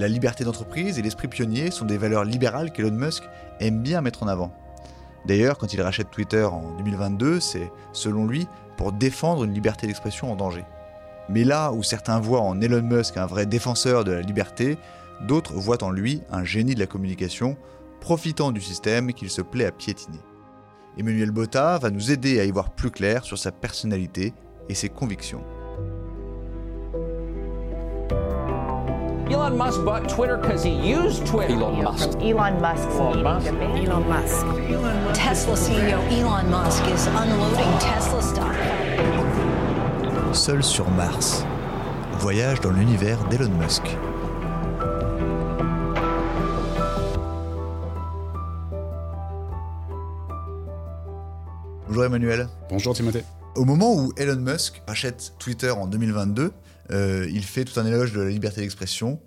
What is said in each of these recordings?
La liberté d'entreprise et l'esprit pionnier sont des valeurs libérales qu'Elon Musk aime bien mettre en avant. D'ailleurs, quand il rachète Twitter en 2022, c'est, selon lui, pour défendre une liberté d'expression en danger. Mais là où certains voient en Elon Musk un vrai défenseur de la liberté, d'autres voient en lui un génie de la communication, profitant du système qu'il se plaît à piétiner. Emmanuel Botta va nous aider à y voir plus clair sur sa personnalité et ses convictions. Elon Musk bought Twitter because he used Twitter. Elon Musk. Elon Musk. Elon Musk. Elon Musk. Tesla CEO Elon Musk is unloading Tesla stock. Seul sur Mars. Voyage dans l'univers d'Elon Musk. Bonjour Emmanuel. Bonjour Timothée. Au moment où Elon Musk rachète Twitter en 2022, euh, il fait tout un éloge de la liberté d'expression.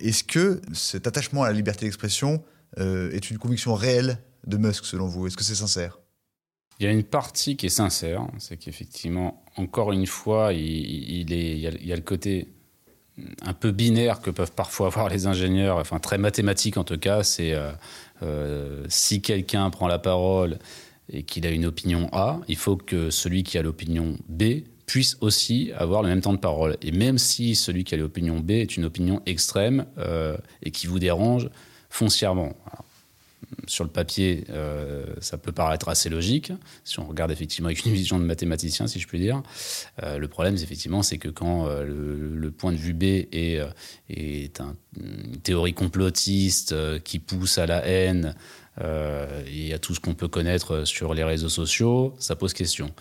Est-ce que cet attachement à la liberté d'expression euh, est une conviction réelle de Musk selon vous? Est-ce que c'est sincère? Il y a une partie qui est sincère, c'est qu'effectivement, encore une fois, il, y a, le côté un peu binaire que peuvent parfois avoir les ingénieurs, enfin très mathématique en tout cas, c'est euh, si quelqu'un prend la parole et qu'il a une opinion A, il faut que celui qui a l'opinion B puisse aussi avoir le même temps de parole. Et même si celui qui a l'opinion B est une opinion extrême euh, et qui vous dérange foncièrement. Sur le papier, euh, ça peut paraître assez logique, si on regarde effectivement avec une vision de mathématicien, si je puis dire. Euh, le problème, effectivement, c'est que quand le, point de vue B est, est un, une théorie complotiste qui pousse à la haine et à tout ce qu'on peut connaître sur les réseaux sociaux, ça pose question.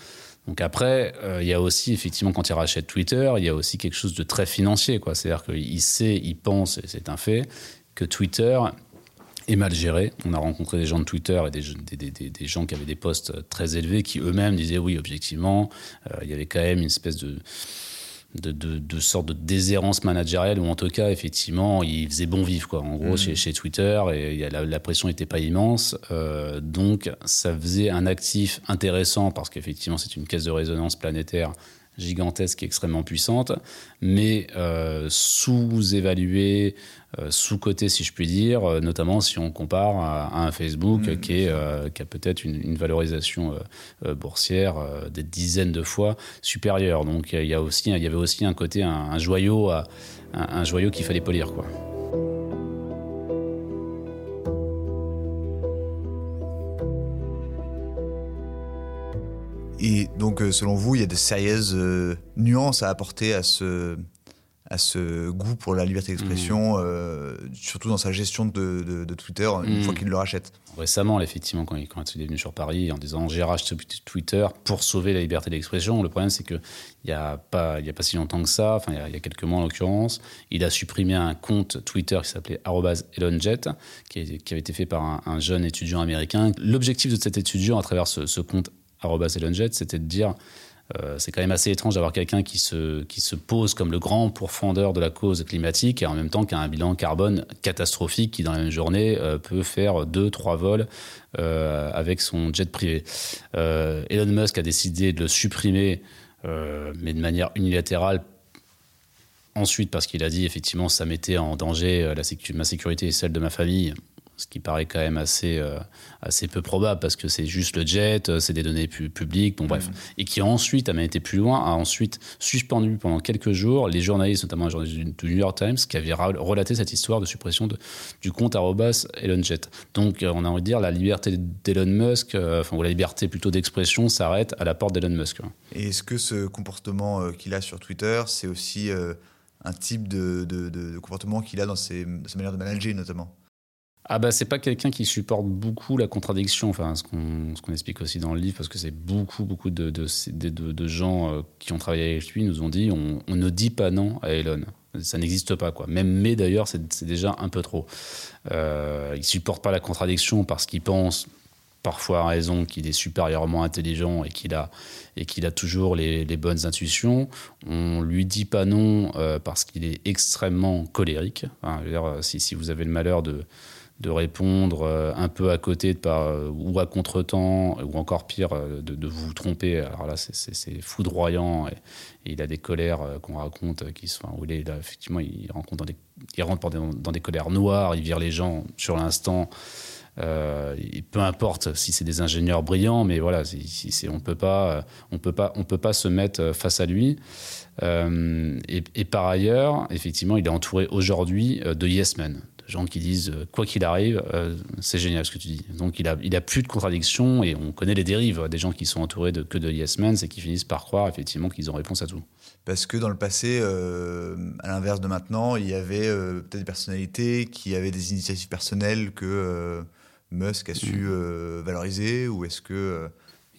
Donc après, euh, il y a aussi, effectivement, quand il rachète Twitter, il y a aussi quelque chose de très financier. C'est-à-dire qu'il sait, il pense, et c'est un fait, que Twitter est mal géré. On a rencontré des gens de Twitter et des gens qui avaient des postes très élevés qui eux-mêmes disaient oui, objectivement, euh, il y avait quand même une espèce de de, de, de sorte de déshérence managériale ou en tout cas effectivement il faisait bon vivre quoi en gros mmh. chez, chez, Twitter et la, la pression n'était pas immense euh, donc ça faisait un actif intéressant parce qu'effectivement c'est une caisse de résonance planétaire gigantesque et extrêmement puissante, mais euh, sous-évaluée, euh, sous-cotée si je puis dire, euh, notamment si on compare à, à un Facebook mmh, qui, est, qui, a peut-être une, une, valorisation boursière des dizaines de fois supérieure. Donc il y, a aussi, il y avait aussi un côté, un, un joyau, à, un, un joyau qu'il fallait polir. Quoi. Et donc, euh, selon vous, il y a de sérieuses euh, nuances à apporter à ce, à ce goût pour la liberté d'expression, mmh. euh, surtout dans sa gestion de, de, de Twitter une mmh. fois qu'il le rachète. Récemment, effectivement, quand il, quand il est venu sur Paris en disant j'ai racheté Twitter pour sauver la liberté d'expression, le problème c'est qu'il n'y a, pas, il y a pas si longtemps que ça, enfin il y, a, il y a quelques mois en l'occurrence, il a supprimé un compte Twitter qui s'appelait ElonJet, qui, qui, avait été fait par un, un jeune étudiant américain. L'objectif de cet étudiant à travers ce, ce compte c'était de dire euh, c'est quand même assez étrange d'avoir quelqu'un qui se, qui se pose comme le grand pourfendeur de la cause climatique et en même temps qui a un bilan carbone catastrophique qui, dans la même journée, euh, peut faire deux, trois vols euh, avec son jet privé. Elon Musk a décidé de le supprimer, mais de manière unilatérale. Ensuite, parce qu'il a dit effectivement ça mettait en danger la ma sécurité et celle de ma famille ce qui paraît quand même assez, euh, assez peu probable parce que c'est juste le jet, euh, c'est des données pu publiques, bon bref. Mmh. Et qui ensuite a même été plus loin, a ensuite suspendu pendant quelques jours les journalistes, notamment les journalistes du New York Times, qui avaient relaté cette histoire de suppression de, du compte ElonJet. Donc euh, on a envie de dire la liberté d'Elon Musk, euh, enfin ou la liberté plutôt d'expression s'arrête à la porte d'Elon Musk. Et est-ce que ce comportement qu'il a sur Twitter, c'est aussi un type de, de, de comportement qu'il a dans ses, ses manières de manager notamment? Ah bah c'est pas quelqu'un qui supporte beaucoup la contradiction, enfin ce qu'on qu explique aussi dans le livre, parce que c'est beaucoup beaucoup de, de, de, gens euh, qui ont travaillé avec lui nous ont dit on, on ne dit pas non à Elon, ça n'existe pas quoi. Même mais d'ailleurs c'est déjà un peu trop. Euh, il supporte pas la contradiction parce qu'il pense parfois à raison qu'il est supérieurement intelligent et qu'il a a toujours les, les, bonnes intuitions. On lui dit pas non euh, parce qu'il est extrêmement colérique. Enfin, dire, si, si vous avez le malheur de de répondre euh, un peu à côté par, euh, ou à contre-temps, ou encore pire, euh, de, vous tromper. Alors là, c'est- foudroyant. Il a des colères qu'on raconte qui sont. Où il est, effectivement, il, rencontre il rentre dans des, colères noires, il vire les gens sur l'instant. Peu importe si c'est des ingénieurs brillants, mais voilà, on peut pas, on peut pas, on peut pas se mettre face à lui. Et, et par ailleurs, effectivement, il est entouré aujourd'hui de yes men, gens qui disent euh, quoi qu'il arrive, euh, c'est génial ce que tu dis. Donc il a, il a plus de contradictions et on connaît les dérives des gens qui sont entourés de que de yes men, c'est qui finissent par croire effectivement qu'ils ont réponse à tout. Parce que dans le passé, euh, à l'inverse de maintenant, il y avait euh, peut-être des personnalités qui avaient des initiatives personnelles que Musk a Mm. su valoriser ou est-ce que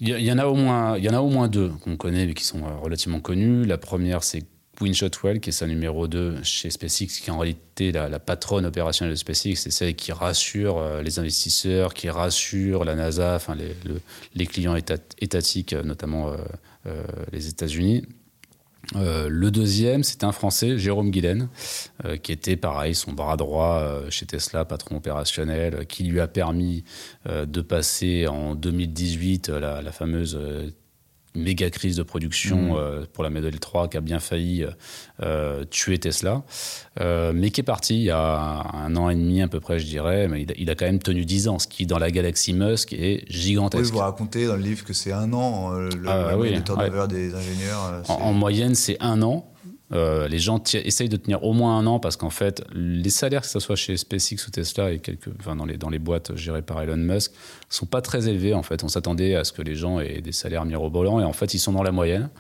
Il y, en a au moins, il y en a au moins deux qu'on connaît mais qui sont relativement connus. La première, c'est Gwynne Shotwell, qui est sa numéro 2 chez SpaceX, qui est en réalité la, la patronne opérationnelle de SpaceX. C'est celle qui rassure euh, les investisseurs, qui rassure la NASA, enfin les, le- les clients état- étatiques, euh, notamment euh, les États-Unis. Le deuxième, c'est un Français, Jérôme Guilaine, qui était pareil, son bras droit chez Tesla, patron opérationnel, qui lui a permis de passer en 2018 euh, la, la fameuse méga crise de production Mhm. euh, pour la Model 3 qui a bien failli euh, euh, tuer Tesla, euh, mais qui est parti il y a un an et demi à peu près, je dirais, mais il a, il a quand même tenu 10 ans, ce qui dans la galaxie Musk est oui, gigantesque. vous racontez dans le livre que c'est un an le, Ah, la oui, turnover des ingénieurs en moyenne, c'est un an. Euh, les gens essayent de tenir au moins un an parce qu'en fait, les salaires, que ce soit chez SpaceX ou Tesla et quelques, enfin, dans, les, dans les boîtes gérées par Elon Musk, sont pas très élevés. En fait, on s'attendait à ce que les gens aient des salaires mirobolants et en fait, ils sont dans la moyenne.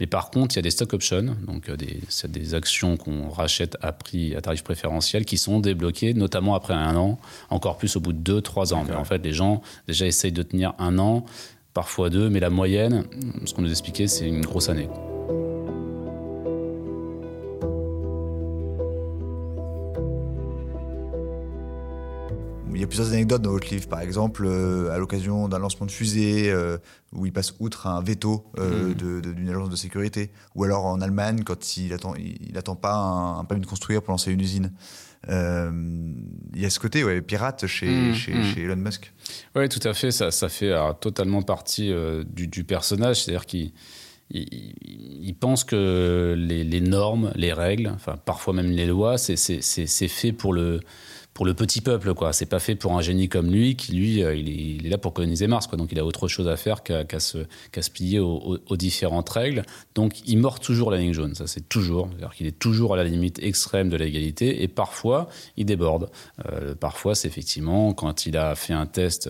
Mais par contre, il y a des stock options, donc euh, des, des actions qu'on rachète à prix, à tarif préférentiel, qui sont débloquées, notamment après un an, encore plus au bout de deux, trois ans. Mais en fait, les gens déjà essayent de tenir un an, parfois deux, mais la moyenne, ce qu'on nous expliquait, c'est une grosse année. Il y a plusieurs anecdotes dans votre livre, par exemple, euh, à l'occasion d'un lancement de fusée, euh, où il passe outre un veto euh, de- d'une agence de sécurité, ou alors en Allemagne, quand il attend, il, il attend pas un, un permis de construire pour lancer une usine. Euh, il y a ce côté ouais, pirate chez, chez, mhm. chez Elon Musk. Oui, tout à fait. Ça, ça fait alors, totalement partie euh, du, du personnage. C'est-à-dire qu'il il, il- il pense que les, les normes, les règles, enfin parfois même les lois, c'est fait pour le pour le petit peuple, quoi. C'est pas fait pour un génie comme lui, qui lui, euh, il, est, là pour coloniser Mars, quoi. Donc il a autre chose à faire qu'à se, qu'à se plier aux, aux- aux différentes règles. Donc il mord toujours la ligne jaune, ça c'est toujours. C'est-à-dire qu'il est toujours à la limite extrême de l'égalité et parfois il déborde. Euh, parfois c'est effectivement quand il a fait un test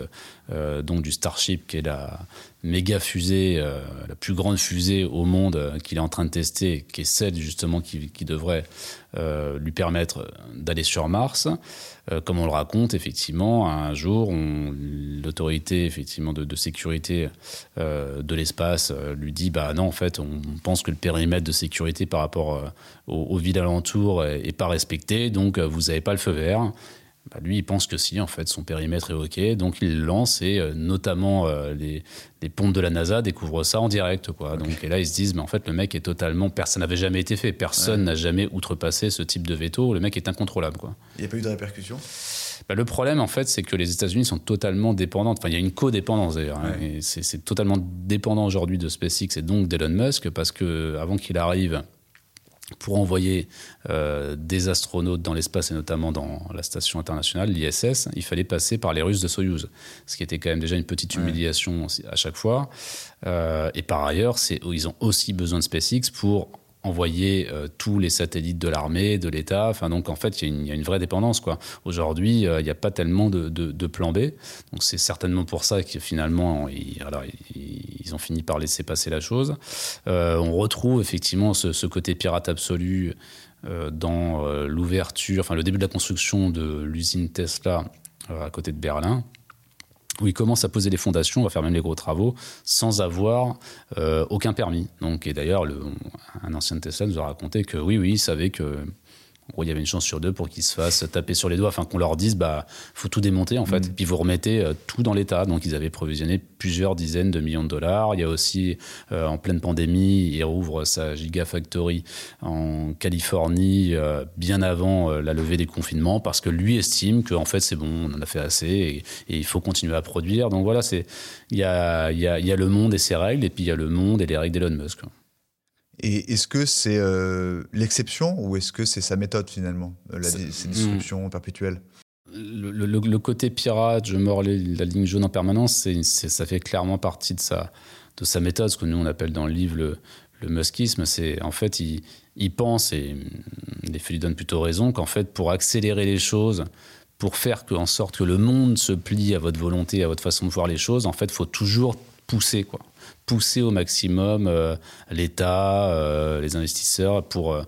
euh, donc du Starship, qui est la méga fusée, euh, la plus grande fusée au monde euh, qu'il est en train de tester, qui est celle justement qui, devrait euh, lui permettre d'aller sur Mars. Comme on le raconte, effectivement, un jour, l'autorité effectivement de, sécurité de l'espace lui dit bah non, en fait, on pense que le périmètre de sécurité par rapport aux, aux villes alentours est, est pas respecté, donc vous n'avez pas le feu vert. Bah, lui, il pense que si, en fait, son périmètre est OK, donc il lance et euh, notamment euh, les, les pompes de la NASA découvrent ça en direct. Quoi. Donc, et là, ils se disent, mais en fait, le mec est totalement. Personne n'avait jamais été fait. Personne n'a jamais outrepassé ce type de veto. Le mec est incontrôlable. Quoi. Il n'y a pas eu de répercussions? Bah, le problème, en fait, c'est que les États-Unis sont totalement dépendants. Enfin, il y a une codépendance d'ailleurs. hein, Ouais. c'est totalement dépendant aujourd'hui de SpaceX et donc d'Elon Musk parce que avant qu'il arrive pour envoyer euh, des astronautes dans l'espace et notamment dans la station internationale, l'ISS, il fallait passer par les Russes de Soyouz, ce qui était quand même déjà une petite humiliation à chaque fois. Euh, et par ailleurs, ils ont aussi besoin de SpaceX pour envoyer euh, tous les satellites de l'armée, de l'État. Enfin, donc en fait, il y, a une- vraie dépendance. Aujourd'hui, euh, il n'y a pas tellement de, plan B. Donc c'est certainement pour ça que finalement, alors, ils, ont fini par laisser passer la chose. Euh, on retrouve effectivement ce, ce côté pirate absolu dans l'ouverture, enfin le début de la construction de l'usine Tesla à côté de Berlin où il commence à poser les fondations, on va faire même les gros travaux, sans avoir euh, aucun permis. Donc, et d'ailleurs, le- un ancien Tesla nous a raconté que oui, oui, il savait que En gros, il y avait une chance sur deux pour qu'ils se fassent taper sur les doigts, enfin qu'on leur dise, bah, faut tout démonter en fait, Mm. puis vous remettez euh, tout dans l'état. Donc ils avaient provisionné plusieurs dizaines de millions de dollars. Il y a aussi, euh, en pleine pandémie, il rouvre sa Gigafactory en Californie euh, bien avant euh, la levée des confinements parce que lui estime que en fait c'est bon, on en a fait assez et, et il faut continuer à produire. Donc voilà, c'est il y a, il y, a, y a le monde et ses règles et puis il y a le monde et les règles d'Elon Musk. quoi. Et est-ce que c'est euh, l'exception ou est-ce que c'est sa méthode finalement, euh, la C'est- di- cette disruption perpétuelle? Le, le- le- le côté pirate, je mords les- la ligne jaune en permanence, c'est, c'est- ça fait clairement partie de sa, de sa méthode, ce que nous on appelle dans le livre le, le muskisme. C'est en fait, il, il pense, et les faits lui donnent plutôt raison, qu'en fait, pour accélérer les choses, pour faire que, en sorte que le monde se plie à votre volonté, à votre façon de voir les choses, en fait, il faut toujours pousser, quoi. Pousser au maximum euh, l'État, euh, les investisseurs, pour euh,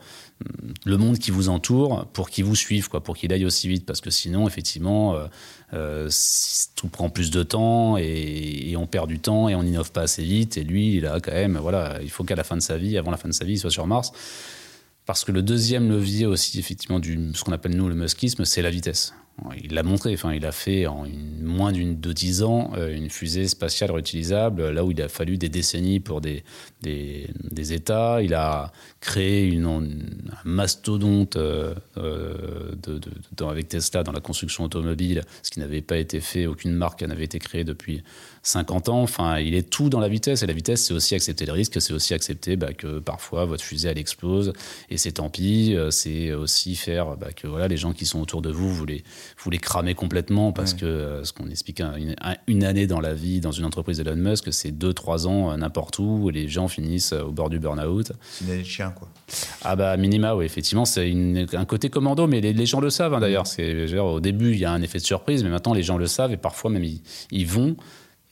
le monde qui vous entoure pour qu'il vous suive, quoi, pour qu'il aille aussi vite. Parce que sinon, effectivement, tout prend plus de temps et, et on perd du temps et on n'innove pas assez vite. Et lui, il a quand même, voilà, il faut qu'à la fin de sa vie, avant la fin de sa vie, il soit sur Mars. Parce que le deuxième levier aussi, effectivement, du, ce qu'on appelle nous le muskisme, c'est la vitesse. Il l'a montré, enfin, il a fait en moins d'une, de 10 ans euh, une fusée spatiale réutilisable, là où il a fallu des décennies pour des, des, des États. Il a créé une, un mastodonte euh, euh, de, avec Tesla dans la construction automobile, ce qui n'avait pas été fait, aucune marque n'avait été créée depuis 50 ans. Enfin, il est tout dans la vitesse, et la vitesse, c'est aussi accepter le risque, c'est aussi accepter bah, que parfois votre fusée, elle explose, et c'est tant pis. Euh, C'est aussi faire bah, que voilà, les gens qui sont autour de vous, vous les, vous les cramez complètement, parce Ouais. que euh, ce qu'on explique, hein, une, un- une année dans la vie, dans une entreprise d'Elon Musk, c'est 2-3 ans euh, n'importe où, et les gens finissent au bord du burn-out. C'est une année de chien, quoi. Ah bah minima, oui, effectivement, c'est un côté commando, mais les, les gens le savent hein, d'ailleurs. Dire, au début, il y a un effet de surprise, mais maintenant les gens le savent et parfois même ils, ils vont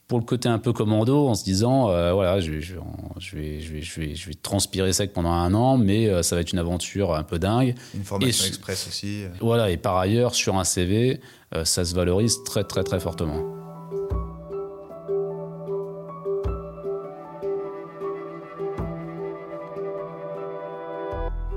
pour le côté un peu commando en se disant, euh, voilà, je vais, je, vais, en- je, vais, je, vais, je, vais, je vais transpirer sec pendant un an, mais euh, ça va être une aventure un peu dingue. Une formation Et- express aussi. euh. Voilà, et par ailleurs, sur un CV, euh, ça se valorise très très très fortement.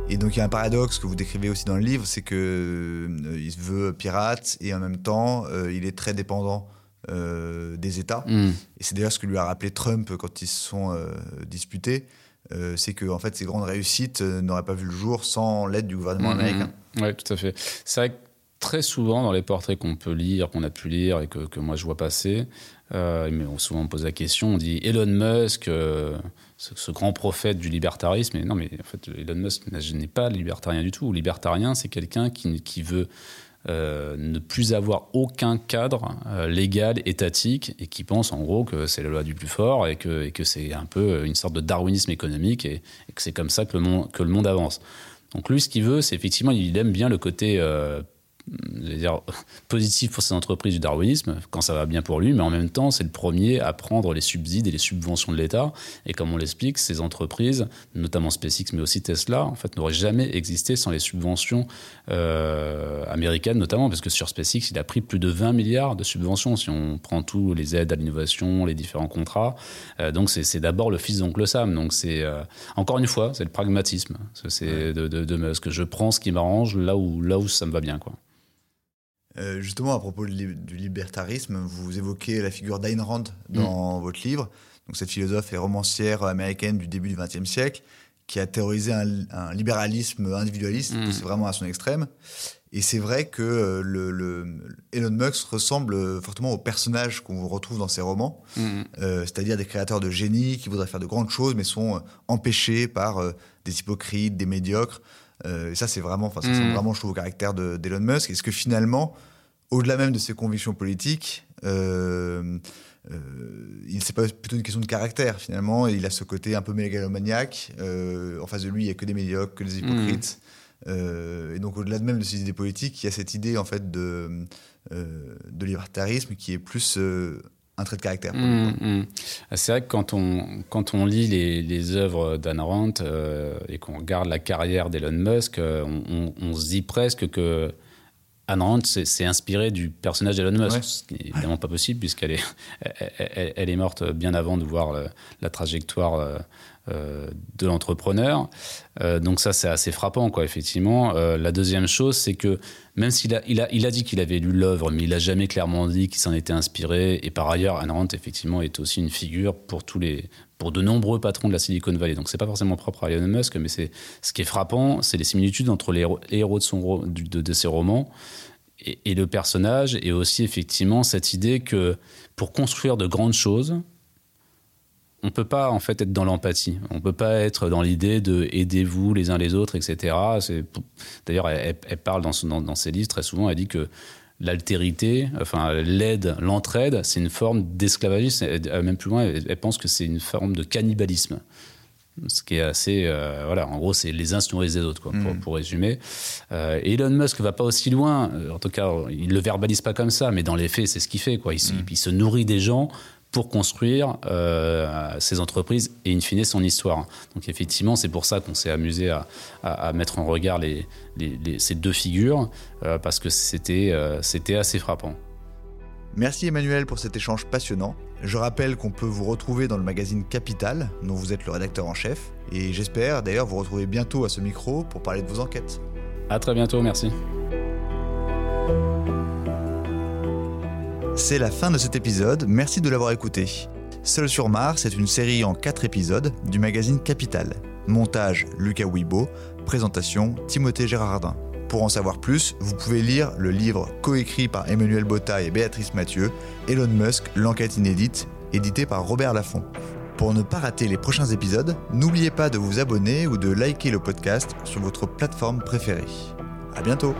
Et donc il y a un paradoxe que vous décrivez aussi dans le livre, c'est que il se veut pirate et en même temps il est très dépendant euh, des États. Hmm. Et c'est d'ailleurs ce que lui a rappelé Trump quand ils se sont euh, disputés. Euh, c'est que en fait ses grandes réussites n'auraient pas vu le jour sans l'aide du gouvernement américain. Oui, tout à fait. C'est vrai que très souvent, dans les portraits qu'on peut lire, qu'on a pu lire et que, que moi je vois passer, euh, mais on, souvent me pose la question, on dit Elon Musk, euh, ce, ce grand prophète du libertarisme. Et non, mais en fait, Elon Musk n'est pas libertarien du tout. Libertarien, c'est quelqu'un qui, qui veut euh, ne plus avoir aucun cadre euh, légal, étatique, et qui pense en gros que c'est la loi du plus fort et que, et que c'est un peu une sorte de darwinisme économique et, et que c'est comme ça que le monde, que le monde avance. Donc lui, ce qu'il veut, c'est effectivement, il aime bien le côté euh, dire, positif pour ces entreprises du darwinisme, quand ça va bien pour lui, mais en même temps, c'est le premier à prendre les subsides et les subventions de l'État. Et comme on l'explique, ces entreprises, notamment SpaceX, mais aussi Tesla, en fait, n'auraient jamais existé sans les subventions euh, américaines, notamment, parce que sur SpaceX, il a pris plus de 20 milliards de subventions, si on prend tous les aides à l'innovation, les différents contrats. Euh, donc, c'est d'abord le fils d'oncle Sam. Donc, c'est, euh, encore une fois, c'est le pragmatisme c'est de, de, de Musk. Je prends ce qui m'arrange là où, là où ça me va bien, quoi. Euh, justement, à propos li- du libertarisme, vous évoquez la figure d'Ayn Rand dans votre livre. Donc, cette philosophe et romancière américaine du début du XXe siècle qui a théorisé un, un libéralisme individualiste, Mm. c'est vraiment à son extrême. Et c'est vrai que euh, le, le- Elon Musk ressemble euh, fortement au personnage qu'on retrouve dans ses romans, euh, c'est-à-dire des créateurs de génie qui voudraient faire de grandes choses mais sont empêchés par euh, des hypocrites, des médiocres. Euh, et ça, c'est vraiment, enfin, ça ressemble Mm. vraiment, je trouve, au caractère de- d'Elon Musk. Est-ce que finalement, au-delà même de ses convictions politiques, euh, euh, il c'est pas plutôt une question de caractère finalement. Il a ce côté un peu mégalomaniaque. Euh, en face de lui, il y a que des médiocres, que des hypocrites. Euh, et donc, au-delà de même de ses idées politiques, il y a cette idée en fait de, de libertarisme qui est plus un trait de caractère. Mmh, mmh. C'est vrai que quand on, quand on lit les, les œuvres d'Anne Rand euh, et qu'on regarde la carrière d'Elon Musk, euh, on, on- on se dit presque que Anne Rand s'est inspirée du personnage d'Elon Musk, ce qui n'est évidemment pas possible puisqu'elle est, elle, est morte bien avant de voir la trajectoire euh, de l'entrepreneur. Euh, donc ça, c'est assez frappant, quoi, effectivement. Euh, la deuxième chose, c'est que même s'il a, il a, il a dit qu'il avait lu l'œuvre, mais il n'a jamais clairement dit qu'il s'en était inspiré. Et par ailleurs, Anne Rand, effectivement, est aussi une figure pour tous les pour de nombreux patrons de la Silicon Valley. Donc c'est pas forcément propre à Elon Musk, mais c'est ce qui est frappant, c'est les similitudes entre les héros, de, ses romans et, le personnage, et aussi effectivement cette idée que pour construire de grandes choses, on peut pas en fait être dans l'empathie. On peut pas être dans l'idée de aidez-vous les uns les autres, etc. D'ailleurs, elle, parle dans, dans, ses livres très souvent. Elle dit que l'altérité, enfin l'aide, l'entraide, c'est une forme d'esclavagisme. Même plus loin, elle, pense que c'est une forme de cannibalisme. Ce qui est assez, euh, voilà, en gros, c'est les uns se nourrissent des autres, quoi, pour, mm. résumer. Euh, Elon Musk va pas aussi loin. En tout cas, il le verbalise pas comme ça, mais dans les faits, c'est ce qu'il fait, quoi. Il, mm. il se nourrit des gens pour construire euh, ses entreprises et in fine son histoire. Donc effectivement, c'est pour ça qu'on s'est amusé à, mettre en regard les, ces deux figures, euh, parce que c'était euh, c'était assez frappant. Merci Emmanuel pour cet échange passionnant. Je rappelle qu'on peut vous retrouver dans le magazine Capital, dont vous êtes le rédacteur en chef, et j'espère d'ailleurs vous retrouver bientôt à ce micro pour parler de vos enquêtes. À très bientôt, merci. C'est la fin de cet épisode, merci de l'avoir écouté. Seul sur Mars est une série en 4 épisodes du magazine Capital. Montage Lucas Wibo, présentation Timothée Gérardin. Pour en savoir plus, vous pouvez lire le livre coécrit par Emmanuel Botta et Béatrice Mathieu, Elon Musk, l'enquête inédite, édité par Robert Laffont. Pour ne pas rater les prochains épisodes, n'oubliez pas de vous abonner ou de liker le podcast sur votre plateforme préférée. À bientôt!